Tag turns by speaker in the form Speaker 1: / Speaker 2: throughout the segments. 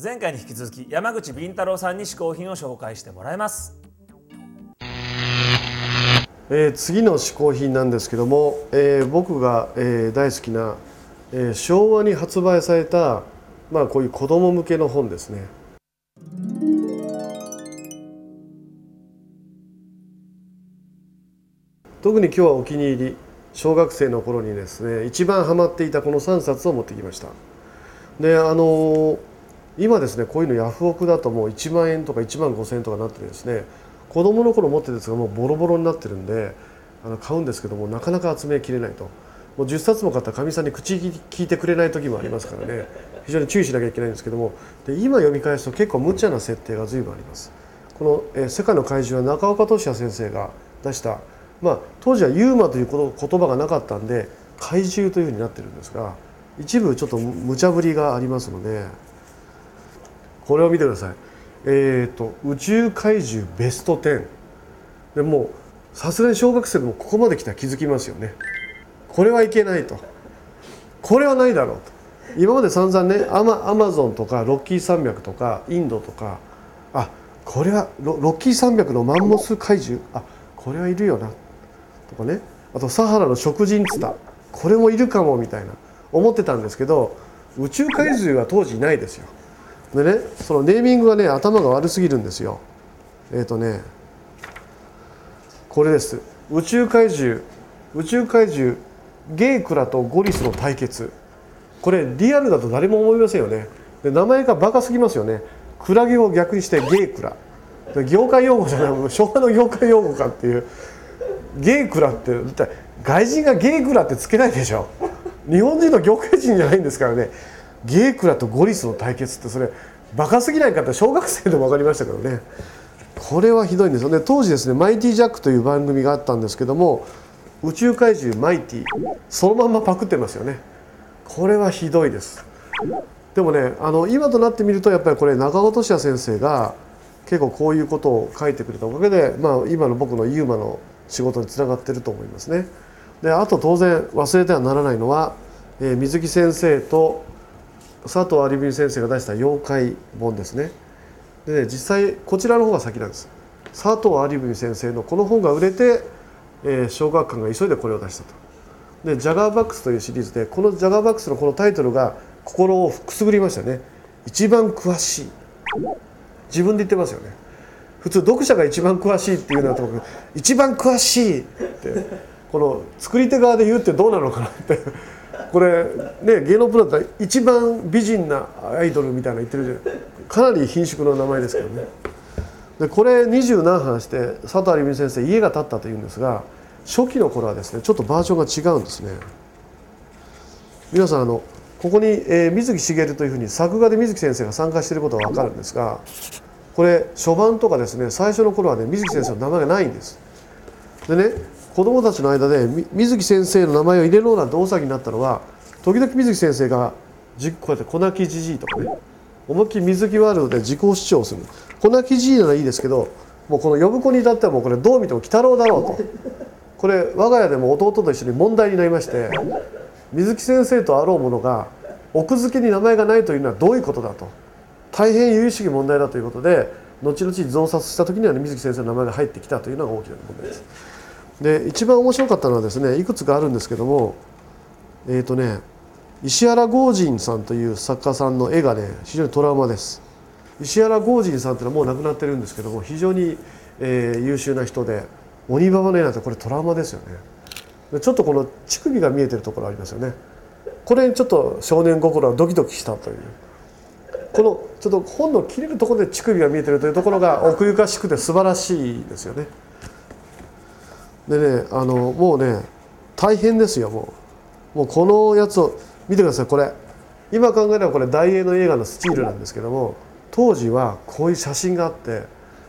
Speaker 1: 前回に引き続き山口敏太郎さんに試行品を紹介してもらいます
Speaker 2: えー、次の嗜好品なんですけども、えー、僕が、えー、大好きな、え昭和に発売された、まあ、こういう子ども向けの本ですね。特に今日はお気に入り小学生の頃にですね一番ハマっていたこの3冊を持ってきました。であの今ですねこういうのヤフオクだともう1万円とか1万5,000円とかなってですね。子供の頃持ってるやつがもうボロボロになってるんであの買うんですけどもなかなか集めきれないと。もう10冊も買ったかみさんに口聞いてくれない時もありますからね。非常に注意しなきゃいけないんですけども。で今読み返すと結構無茶な設定が随分あります。この「え世界の怪獣」は中岡俊也先生が出したまあ当時はユーマという言葉がなかったんで怪獣というふうになってるんですが一部ちょっと無茶ぶりがありますのでこれを見てください。えーと、宇宙怪獣ベスト10でもさすがに小学生でもここまで来たら気づきますよね。これはいけないと。これはないだろうと。今まで散々ねアマアマゾンとかロッキー山脈とかインドとかあこれはロロッキー山脈のマンモス怪獣？あこれはいるよな。とかね。あとサハラの食人ツタ。これもいるかもみたいな。思ってたんですけど宇宙怪獣は当時いないですよ。でねそのネーミングがね頭が悪すぎるんですよ。えっ、ー、とねこれです。宇宙怪獣宇宙怪獣ゲイクラとゴリスの対決。これリアルだと誰も思いませんよね。で名前がバカすぎますよね。クラゲを逆にしてゲイクラ。業界用語じゃない昭和の業界用語かっていう。ゲイクラって外人がゲイクラってつけないでしょ。日本人の業界人じゃないんですからね。ゲークラとゴリスの対決ってそれバカすぎないかって小学生でも分かりましたけどね。これはひどいんですよね。当時ですね「マイティジャック」という番組があったんですけども宇宙怪獣マイティそのまんまパクってますよね。これはひどいです。でもねあの今となってみるとやっぱりこれ中尾俊也先生が結構こういうことを書いてくれたおかげで、まあ、今の僕のユーマの仕事につながってると思いますね。であと当然忘れてはならないのは、えー、水木先生と佐藤有美先生が出した妖怪本ですね。で、実際こちらの方が先なんです。佐藤有美先生のこの本が売れて、えー、小学館が急いでこれを出したと。でジャガーバックスというシリーズでこのジャガーバックスのこのタイトルが心をくすぐりましたね。一番詳しい。自分で言ってますよね。普通読者が一番詳しいっていうのはとも一番詳しいってこの作り手側で言うってどうなのかなってこれね芸能プロだったら一番美人なアイドルみたいな言ってるじゃないかなり貧縮の名前ですけどね。でこれ二十何版して佐藤有美先生家が建ったというんですが初期の頃はですねちょっとバージョンが違うんですね。皆さんあのここに、えー、水木しげるというふうに作画で水木先生が参加していることは分かるんですがこれ初版とかですね最初の頃はね水木先生の名前がないんです。でね子どもたちの間で水木先生の名前を入れろなんて大騒ぎになったのは時々水木先生がこうやって粉木じじいとかね思いっきり水木ワールドで自己主張する。粉木じじいならいいですけどもうこの呼ぶ子に至ってはもうこれどう見ても鬼太郎だろうと。これ我が家でも弟と一緒に問題になりまして水木先生とあろうものが奥付けに名前がないというのはどういうことだと。大変由々しき問題だということで後々増刷した時には、ね、水木先生の名前が入ってきたというのが大きな問題です。で一番面白かったのはですねいくつかあるんですけどもえっ、ー、とね石原剛人さんという作家さんの絵がね非常にトラウマです。石原剛人さんっていうのはもう亡くなってるんですけども非常に、えー、優秀な人で鬼ババの絵なんてこれトラウマですよね。ちょっとこの乳首が見えてるところありますよね。これにちょっと少年心はドキドキしたという。このちょっと本の切れるところで乳首が見えてるというところが奥ゆかしくて素晴らしいですよね。でねあのもうね大変ですよもうもうこのやつを見てくださいこれ今考えればこれ大英の映画のスチールなんですけども当時はこういう写真があって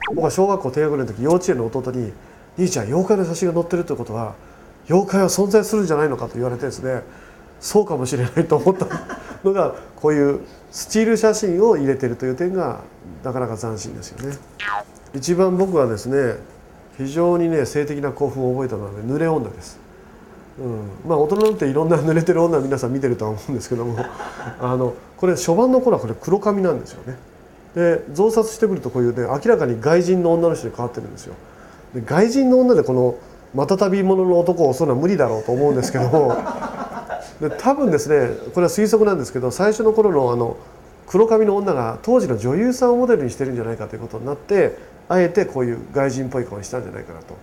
Speaker 2: 僕は小学校低学年の時幼稚園の弟に「兄ちゃん妖怪の写真が載ってるってことは妖怪は存在するんじゃないのか」と言われてですねそうかもしれないと思ったのがこういうスチール写真を入れてるという点がなかなか斬新ですよね。一番僕はですね非常にね性的な興奮を覚えたのは、ね、濡れ女です。うん、まあ大人になっていろんな濡れてる女皆さん見てるとは思うんですけども あのこれ初版の頃はこれ黒髪なんですよね。で増刷してくるとこういうね明らかに外人の女の人に変わってるんですよ。で外人の女でこのまたたび者の男を襲うのは無理だろうと思うんですけども で多分ですねこれは推測なんですけど最初の頃のあの黒髪の女が当時の女優さんをモデルにしてるんじゃないかということになってあえてこういう外人っぽい顔にしたんじゃないかなと。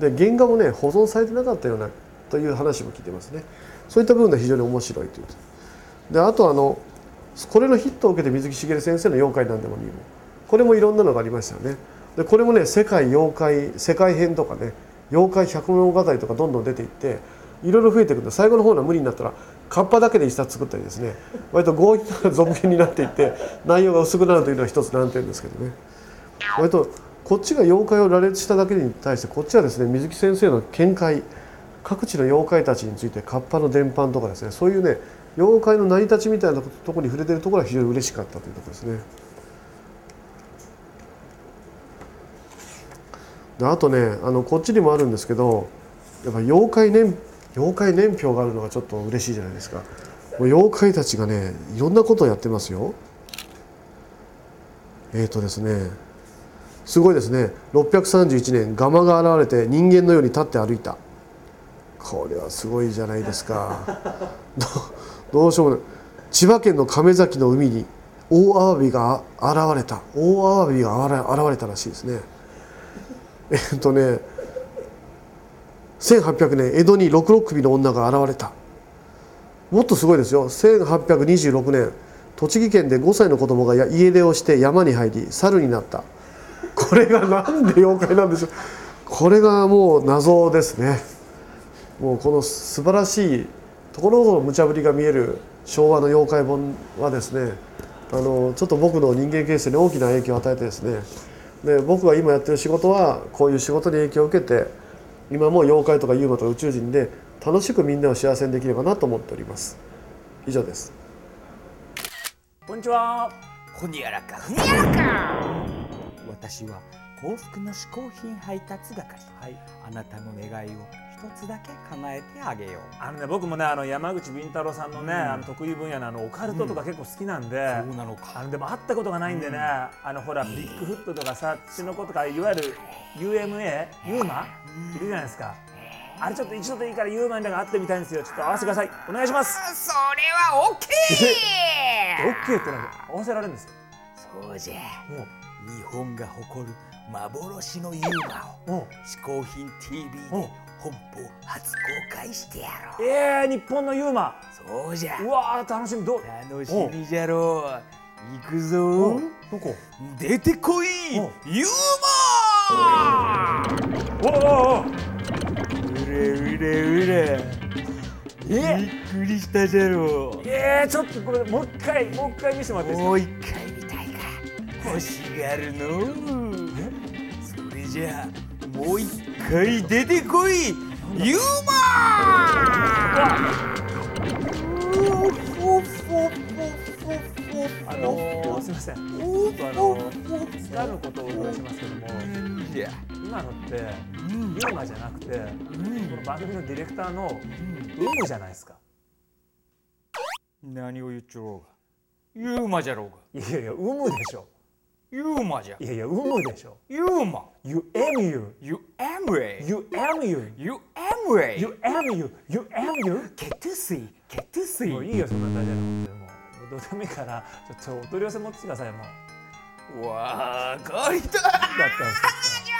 Speaker 2: で原画もね保存されてなかったようなという話も聞いてますね。そういった部分で非常に面白いという。であとあのこれのヒットを受けて水木しげる先生の「妖怪なんでもにも」これもいろんなのがありましたよね。でこれもね世界妖怪世界編とかね妖怪百物語とかどんどん出ていっていろいろ増えていくんで最後の方の無理になったらカッパだけで一冊作ったりですね。割と強引な続編になっていって内容が薄くなるというのは一つ難点ですけどね。割とこっちが妖怪を羅列しただけに対してこっちはですね水木先生の見解各地の妖怪たちについてカッパの伝播とかですねそういうね妖怪の成り立ちみたいなところに触れてるところは非常に嬉しかったというところですね。あとねあのこっちにもあるんですけどやっぱ妖怪年妖怪年表があるのがちょっと嬉しいじゃないですか。妖怪たちがねいろんなことをやってますよ。えーとですねすごいですね。631年ガマが現れて人間のように立って歩いた。これはすごいじゃないですか。どうしようもない。千葉県の亀崎の海に大アワビが現れた。大アワビが現れたらしいですね。えっとね1800年江戸に六六首の女が現れた。もっとすごいですよ。1826年栃木県で5歳の子供が家出をして山に入り猿になった。これがなんで妖怪なんでしょう。これがもう謎ですね。もうこの素晴らしいところどころ無茶ぶりが見える昭和の妖怪本はですねあのちょっと僕の人間形成に大きな影響を与えてですね。で僕が今やってる仕事はこういう仕事に影響を受けて今も妖怪とかユーマとか宇宙人で楽しくみんなを幸せにできればなと思っております。以上です。
Speaker 1: こんにちは。
Speaker 3: ほにゃらか。ほにゃらか私は幸福の嗜好品配達係。
Speaker 1: はい。
Speaker 3: あなたの願いを一つだけ叶えてあげよう。
Speaker 1: あのね僕もねあの山口敏太郎さんのね、あの得意分野のあのオカルトとか結構好きなんで、
Speaker 3: そうなのか。
Speaker 1: あのでも会ったことがないんでね、あのほらビッグフットとかさ血の子とかいわゆる UMA ユーマ？いるじゃないですか。あれちょっと一度でいいからユーマにだけ会ってみたいんですよ。ちょっと会わせてください。お願いします。
Speaker 3: それはオッケー。
Speaker 1: OK ってなんか合わせられるんですよ。
Speaker 3: そうじゃ。
Speaker 1: もう
Speaker 3: 日本が誇る幻のユーマを
Speaker 1: も
Speaker 3: 嗜好品 TV で
Speaker 1: うん。
Speaker 3: 本邦初公開してやろ
Speaker 1: う。
Speaker 3: う
Speaker 1: えー、日本のユーマ。
Speaker 3: そうじゃ。
Speaker 1: うわー楽しみ。どう？
Speaker 3: 楽しみじゃろう。行くぞ。
Speaker 1: うん。どこ？
Speaker 3: 出てこい
Speaker 1: お
Speaker 3: ユーマ
Speaker 1: おおお
Speaker 3: うれうれうれ。び
Speaker 1: え
Speaker 3: っくりしたじゃろ
Speaker 1: えー、ちょっとこれもう一回もう一回見せてもらっていいですか？
Speaker 3: もう一回見欲しがるの。それじゃあもう一回出てこい。ユー
Speaker 1: あのー、すみません。ちょっとあのー、つかぬことをお伺いしますけども今のってユーマじゃなくて、この番組のディレクターのウムじゃないですか。
Speaker 3: 何を言っちゃろうが。ユーマじゃろうが。
Speaker 1: いやいやウムでしょ
Speaker 3: ユーマじゃ
Speaker 1: いやいやウムでしょ。
Speaker 3: ユーマ
Speaker 1: You am you.
Speaker 3: You am way
Speaker 1: You am you.
Speaker 3: You am way
Speaker 1: You am you. You am you.
Speaker 3: ケトゥスイケトゥスイ
Speaker 1: もういいよそんな大事なことでもうどうでもいいからちょっとお取り寄せ持ってきてくださいもう。
Speaker 3: わかりた
Speaker 1: だったんですよ。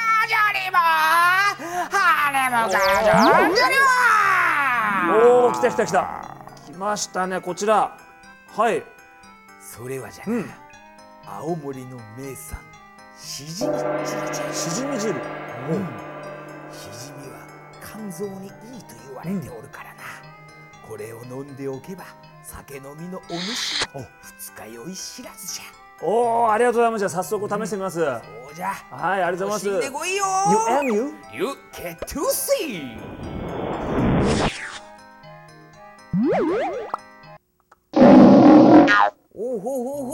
Speaker 1: おお来た来た来た。来ましたねこちら。はい。
Speaker 3: それはじゃな、
Speaker 1: うん
Speaker 3: 青森の名産。しじみ
Speaker 1: しじみ汁。
Speaker 3: しじみは肝臓にいいと言われておるからな、これを飲んでおけば酒飲みのお主
Speaker 1: お。
Speaker 3: も二日酔い知らずじゃ。
Speaker 1: おおありがとうございます。じゃあ早速試してみます、はい
Speaker 3: そうじゃ。
Speaker 1: ありがとうございます。
Speaker 3: でこいよ。
Speaker 1: You am you?
Speaker 3: You get to see おうほうほうほ。う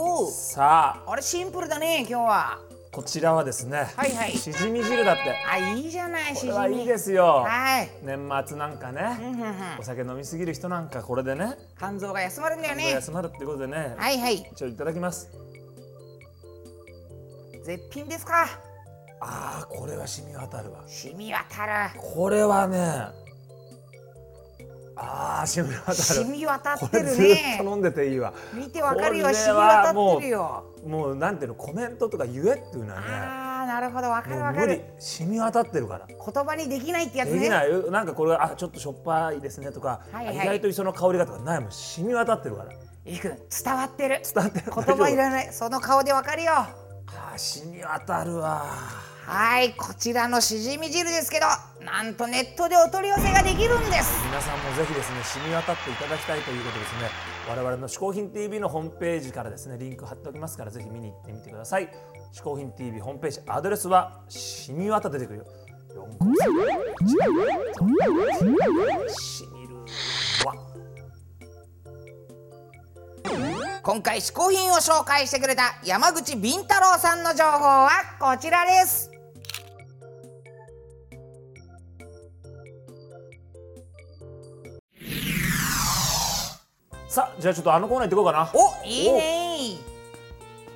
Speaker 1: さあ。
Speaker 3: あれシンプルだね今日は。
Speaker 1: こちらはですね、
Speaker 3: はいはい。
Speaker 1: しじみ汁だって。
Speaker 3: あいいじゃないしじみ
Speaker 1: いいですよ。
Speaker 3: はい。
Speaker 1: 年末なんかね
Speaker 3: うんうんうん。
Speaker 1: お酒飲みすぎる人なんかこれでね。
Speaker 3: 肝臓が休まるんだよね。
Speaker 1: 休まるってことでね。
Speaker 3: はいはい。
Speaker 1: 一応いただきます。
Speaker 3: 絶品ですか。
Speaker 1: あーこれは染み渡るわ。
Speaker 3: 染み渡る。
Speaker 1: これはねあー染み渡る。
Speaker 3: 染み渡
Speaker 1: こ
Speaker 3: ってるね。
Speaker 1: と飲んでていいわ。
Speaker 3: 見てわかるよ。染み
Speaker 1: は
Speaker 3: 渡ってるよ。
Speaker 1: もうなんていうのコメントとか言えっていうのはね。
Speaker 3: あーなるほど。わかるわかる。
Speaker 1: 染み渡ってるから。
Speaker 3: 言葉にできないってやつね。
Speaker 1: できない。なんかこれあちょっとしょっぱいですねとか、
Speaker 3: はいはい。
Speaker 1: 意外と磯の香りがとかないもん。染み渡ってるから。
Speaker 3: いくん。伝わってる。
Speaker 1: 伝わってる。
Speaker 3: 言葉いら
Speaker 1: い
Speaker 3: ない。その顔でわかるよ。
Speaker 1: あー染み渡るわ
Speaker 3: はいこちらのしじみ汁ですけどなんとネットでお取り寄せができるんです。
Speaker 1: 皆さんもぜひですね染み渡っていただきたいということですね。我々の嗜好品 TV のホームページからですねリンク貼っておきますからぜひ見に行ってみてください。嗜好品 TV ホームページアドレスは染み渡出てくるよ。4個しみるわ
Speaker 3: 今回嗜好品を紹介してくれた山口敏太郎さんの情報はこちらです
Speaker 1: さあじゃあちょっとあのコーナー行ってこうかな。
Speaker 3: おいいね。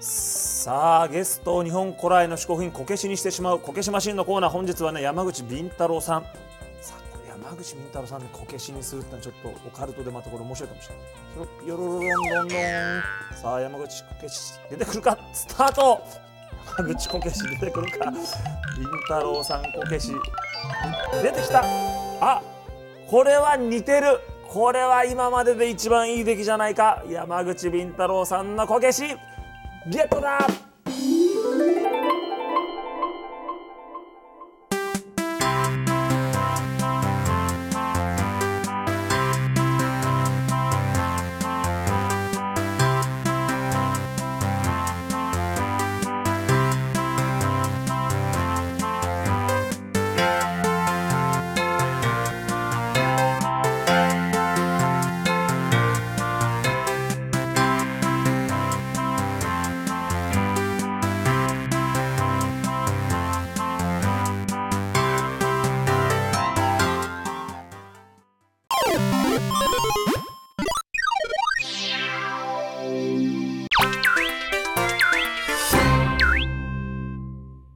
Speaker 1: さあゲストを日本古来の嗜好品こけしにしてしまうこけしマシンのコーナー。本日はね山口敏太郎さん。さあこれ山口敏太郎さんでこけしにするってのはちょっとオカルトでまたこれ面白いかもしれない。それよろろろんどんどん。さあ山口こけし出てくるか？スタート。山口こけし出てくるか？敏太郎さんこけし出てきた。あこれは似てるこれは今までで一番いい出来じゃないか。山口敏太郎さんのこけし。ゲットだ！